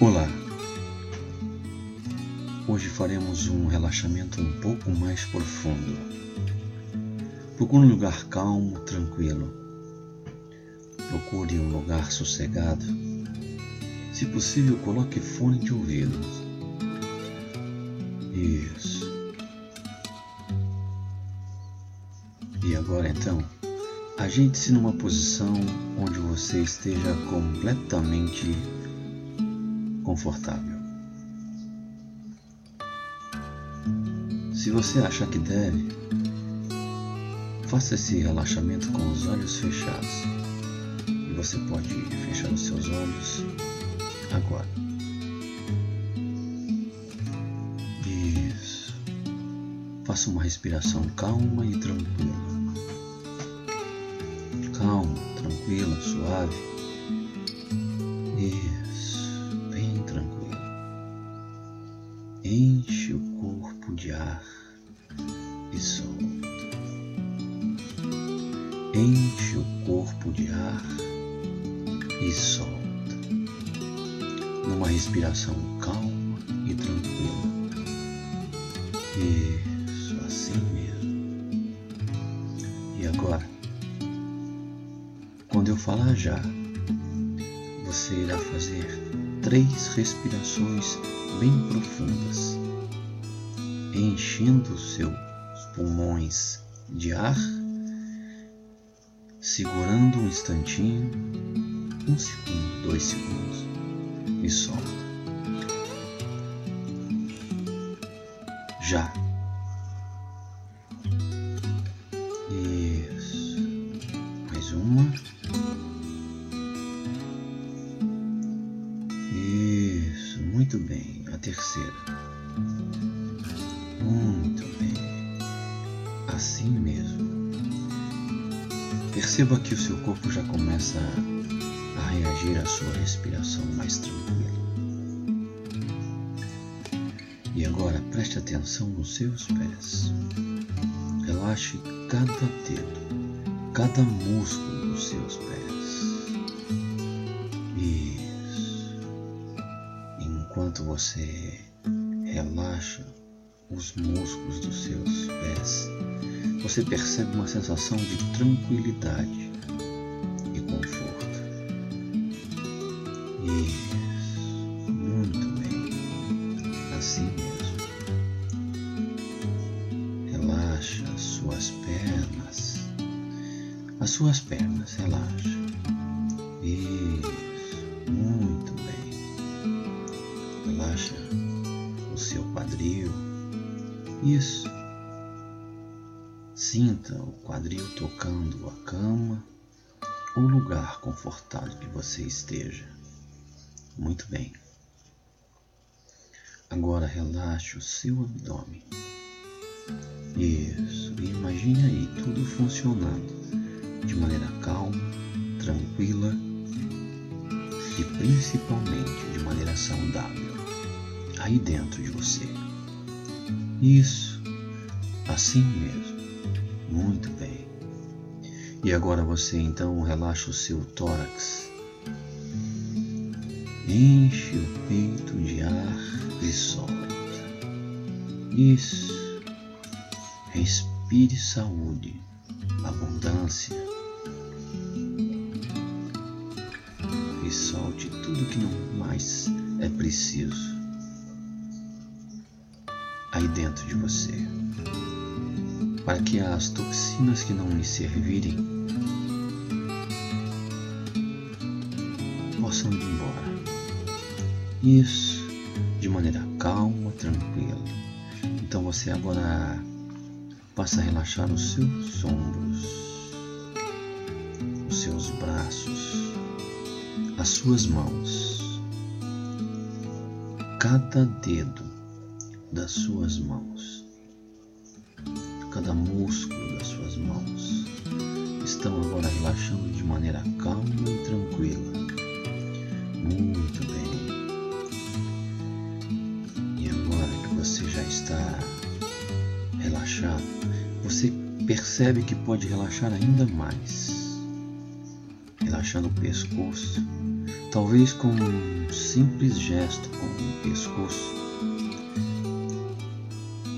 Olá! Hoje faremos um relaxamento um pouco mais profundo. Procure um lugar calmo, tranquilo. Procure um lugar sossegado. Se possível, coloque fone de ouvido. Isso. E agora então, ajeite-se numa posição onde você esteja completamente confortável. Se você achar que deve, faça esse relaxamento com os olhos fechados. E você pode fechar os seus olhos agora. Isso. Faça uma respiração calma e tranquila. Calma, tranquila, suave. Respiração calma e tranquila. Isso, assim mesmo. E agora, quando eu falar já, você irá fazer três respirações bem profundas, enchendo seus pulmões de ar, segurando um instantinho, um segundo, dois segundos, e solta. Já. Isso. Mais uma. Isso, muito bem terceira. Muito bem. Assim mesmo. Perceba que o seu corpo já começa a reagir à sua respiração mais tranquila. E agora preste atenção nos seus pés. Relaxe cada dedo, cada músculo dos seus pés. enquanto você relaxa os músculos dos seus pés, você percebe uma sensação de tranquilidade e conforto. Suas pernas, relaxa. Isso, muito bem relaxa o seu quadril. Isso. Sinta o quadril tocando a cama ou lugar confortável que você esteja. Muito bem. Agora relaxe o seu abdômen. Isso. Imagine aí tudo funcionando de maneira calma, tranquila e principalmente de maneira saudável aí dentro de você. Isso, assim mesmo. Muito bem. E agora você então relaxa o seu tórax. Enche o peito de ar e solta. Isso. Respire saúde, abundância. E solte tudo que não mais é preciso aí dentro de você, para que as toxinas que não lhe servirem possam ir embora. Isso de maneira calma, tranquila. Então você agora passa a relaxar os seus ombros, os seus braços, as suas mãos, cada dedo das suas mãos. Cada músculo das suas mãos estão agora relaxando de maneira calma e tranquila. Muito bem. E agora que você já está relaxado, você percebe que pode relaxar ainda mais. Relaxando o pescoço, talvez com um simples gesto com o pescoço,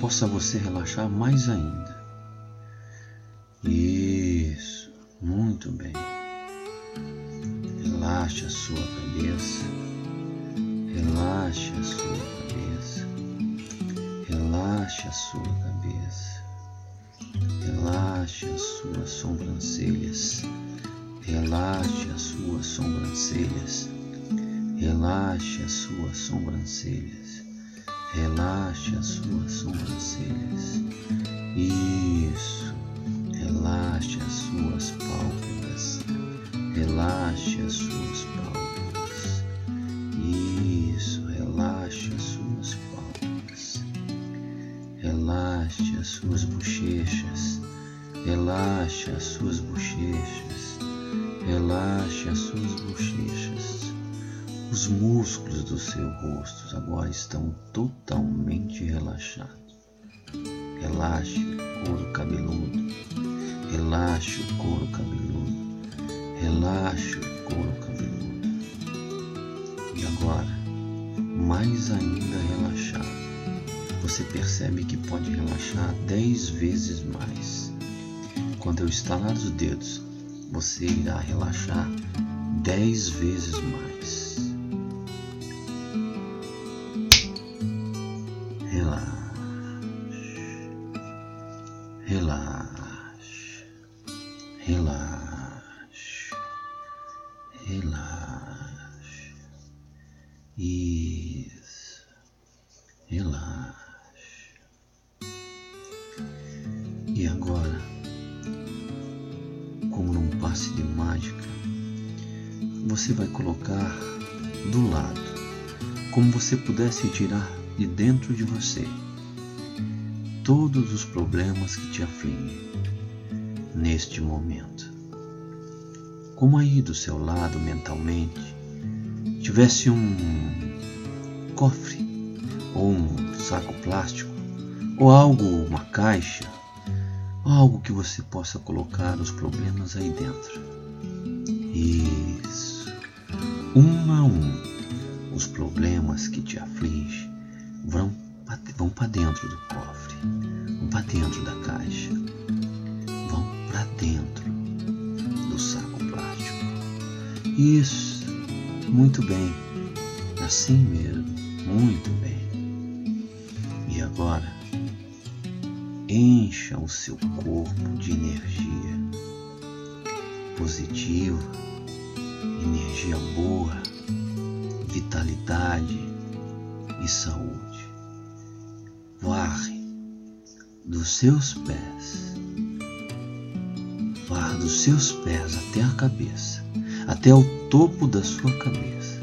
possa você relaxar mais ainda. Isso, muito bem. Relaxe a sua cabeça, relaxe a sua cabeça, relaxe a sua cabeça, relaxe as suas sobrancelhas. Relaxe as suas sobrancelhas. Relaxe as suas sobrancelhas. Relaxe as suas sobrancelhas. Isso. Relaxe as suas pálpebras. Relaxe as suas pálpebras. Isso. Relaxe as suas pálpebras. Relaxe as suas bochechas. Relaxe as suas bochechas. Relaxe as suas bochechas. Os músculos do seu rosto agora estão totalmente relaxados. Relaxe o couro cabeludo. Relaxe o couro cabeludo. Relaxe o couro cabeludo. E agora, mais ainda relaxado, você percebe que pode relaxar dez vezes mais. Quando eu estalar os dedos, você irá relaxar dez vezes mais. Você vai colocar do lado, como você pudesse tirar de dentro de você todos os problemas que te afligem neste momento. Como aí do seu lado mentalmente tivesse um cofre ou um saco plástico ou algo, uma caixa algo que você possa colocar os problemas aí dentro. Isso. Um a um, os problemas que te afligem vão, vão para dentro do cofre, vão para dentro da caixa, vão para dentro do saco plástico. Isso. Muito bem. Assim mesmo. Muito bem. E agora? encha o seu corpo de energia positiva, energia boa, vitalidade e saúde. Varre dos seus pés, varre dos seus pés até a cabeça, até o topo da sua cabeça.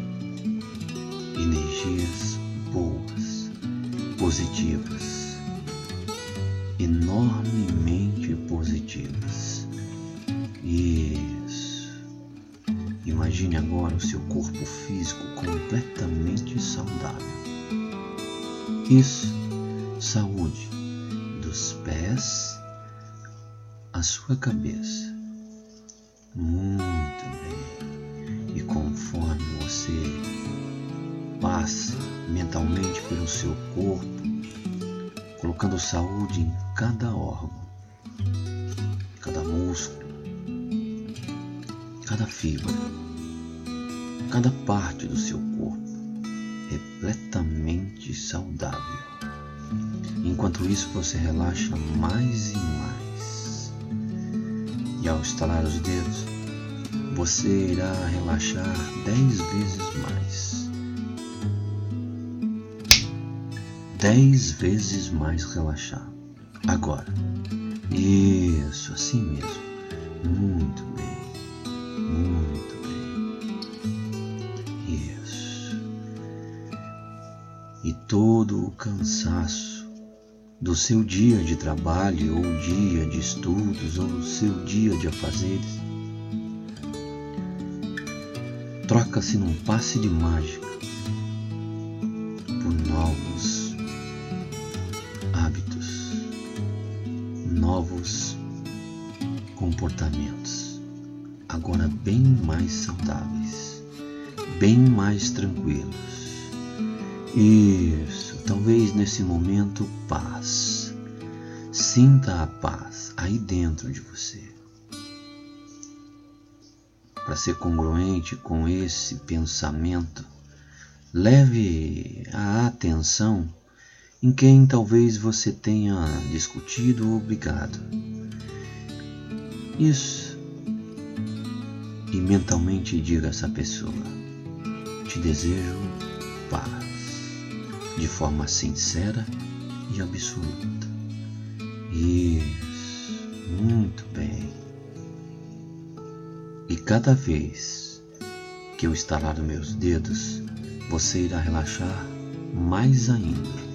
Energias boas, positivas enormemente positivas. Isso. Imagine agora o seu corpo físico completamente saudável. Isso. Saúde dos pés à sua cabeça. Muito bem. E conforme você passa mentalmente pelo seu corpo, colocando saúde em cada órgão, cada músculo, cada fibra, cada parte do seu corpo repletamente saudável. Enquanto isso, você relaxa mais e mais. E ao estalar os dedos, você irá relaxar dez vezes mais. dez vezes mais relaxado. Agora, isso, assim mesmo. Muito muito bem. Isso. E todo o cansaço do seu dia de trabalho, ou dia de estudos, ou seu dia de afazeres, troca-se num passe de mágica por novos novos comportamentos, agora bem mais saudáveis, bem mais tranquilos. Isso, talvez nesse momento paz. Sinta a paz aí dentro de você. Para ser congruente com esse pensamento, leve a atenção em quem talvez você tenha discutido ou brigado. Isso. E mentalmente diga a essa pessoa: Te desejo paz, de forma sincera e absoluta. Isso, muito bem. E cada vez que eu estalar os meus dedos, você irá relaxar mais ainda.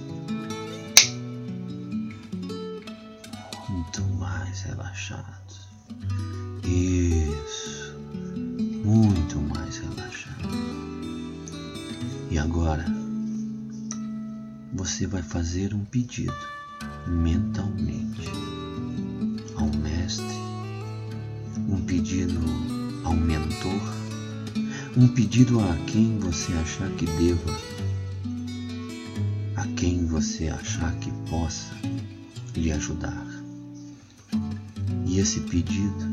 Você vai fazer um pedido mentalmente ao Mestre, um pedido ao mentor, um pedido a quem você achar que deva, a quem você achar que possa lhe ajudar. E esse pedido,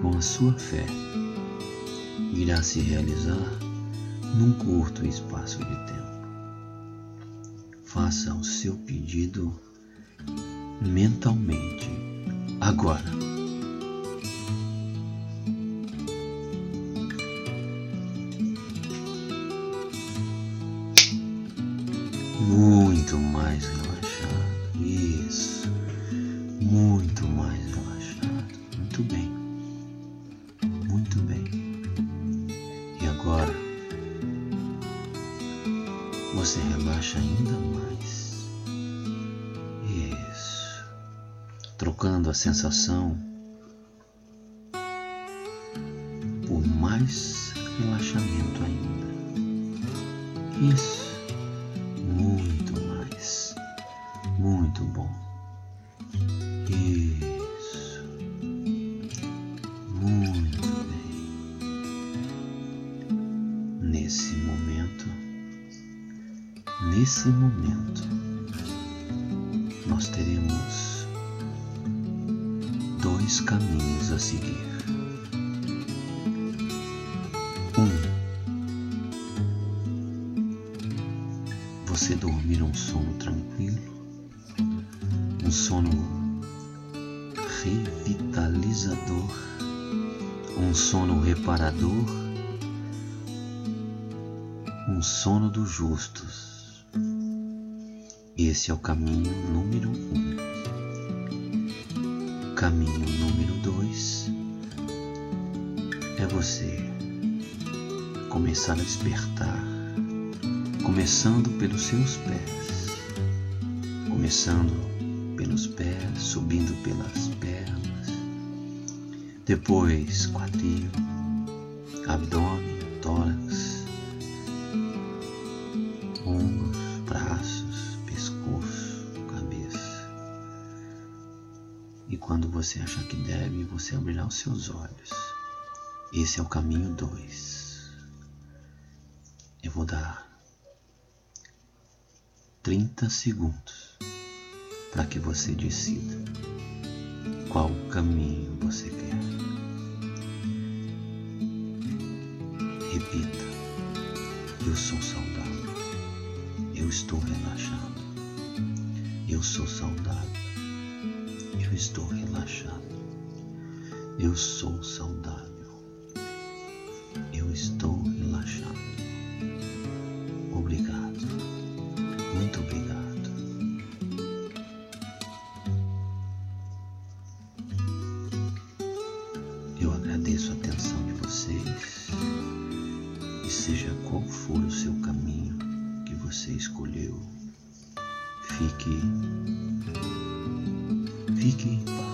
com a sua fé, irá se realizar num curto espaço de. Faça o seu pedido mentalmente agora. A sensação por mais relaxamento ainda. Isso. Muito mais. Muito bom. Isso. Muito bem. Nesse momento, nesse momento, nós teremos dois caminhos a seguir. Um, você dormir um sono tranquilo, um sono revitalizador, um sono reparador, um sono dos justos. Esse é o caminho número um. Caminho número dois é você começar a despertar, começando pelos seus pés, começando pelos pés, subindo pelas pernas, depois quadril, abdômen, tórax, quando você achar que deve, você abrirá os seus olhos. Esse é o caminho 2. Eu vou dar 30 segundos para que você decida qual caminho você quer. Repita: Eu sou saudável. Eu estou relaxado. Eu sou saudável. Eu estou relaxado. Eu sou saudável. Eu estou relaxado. speaking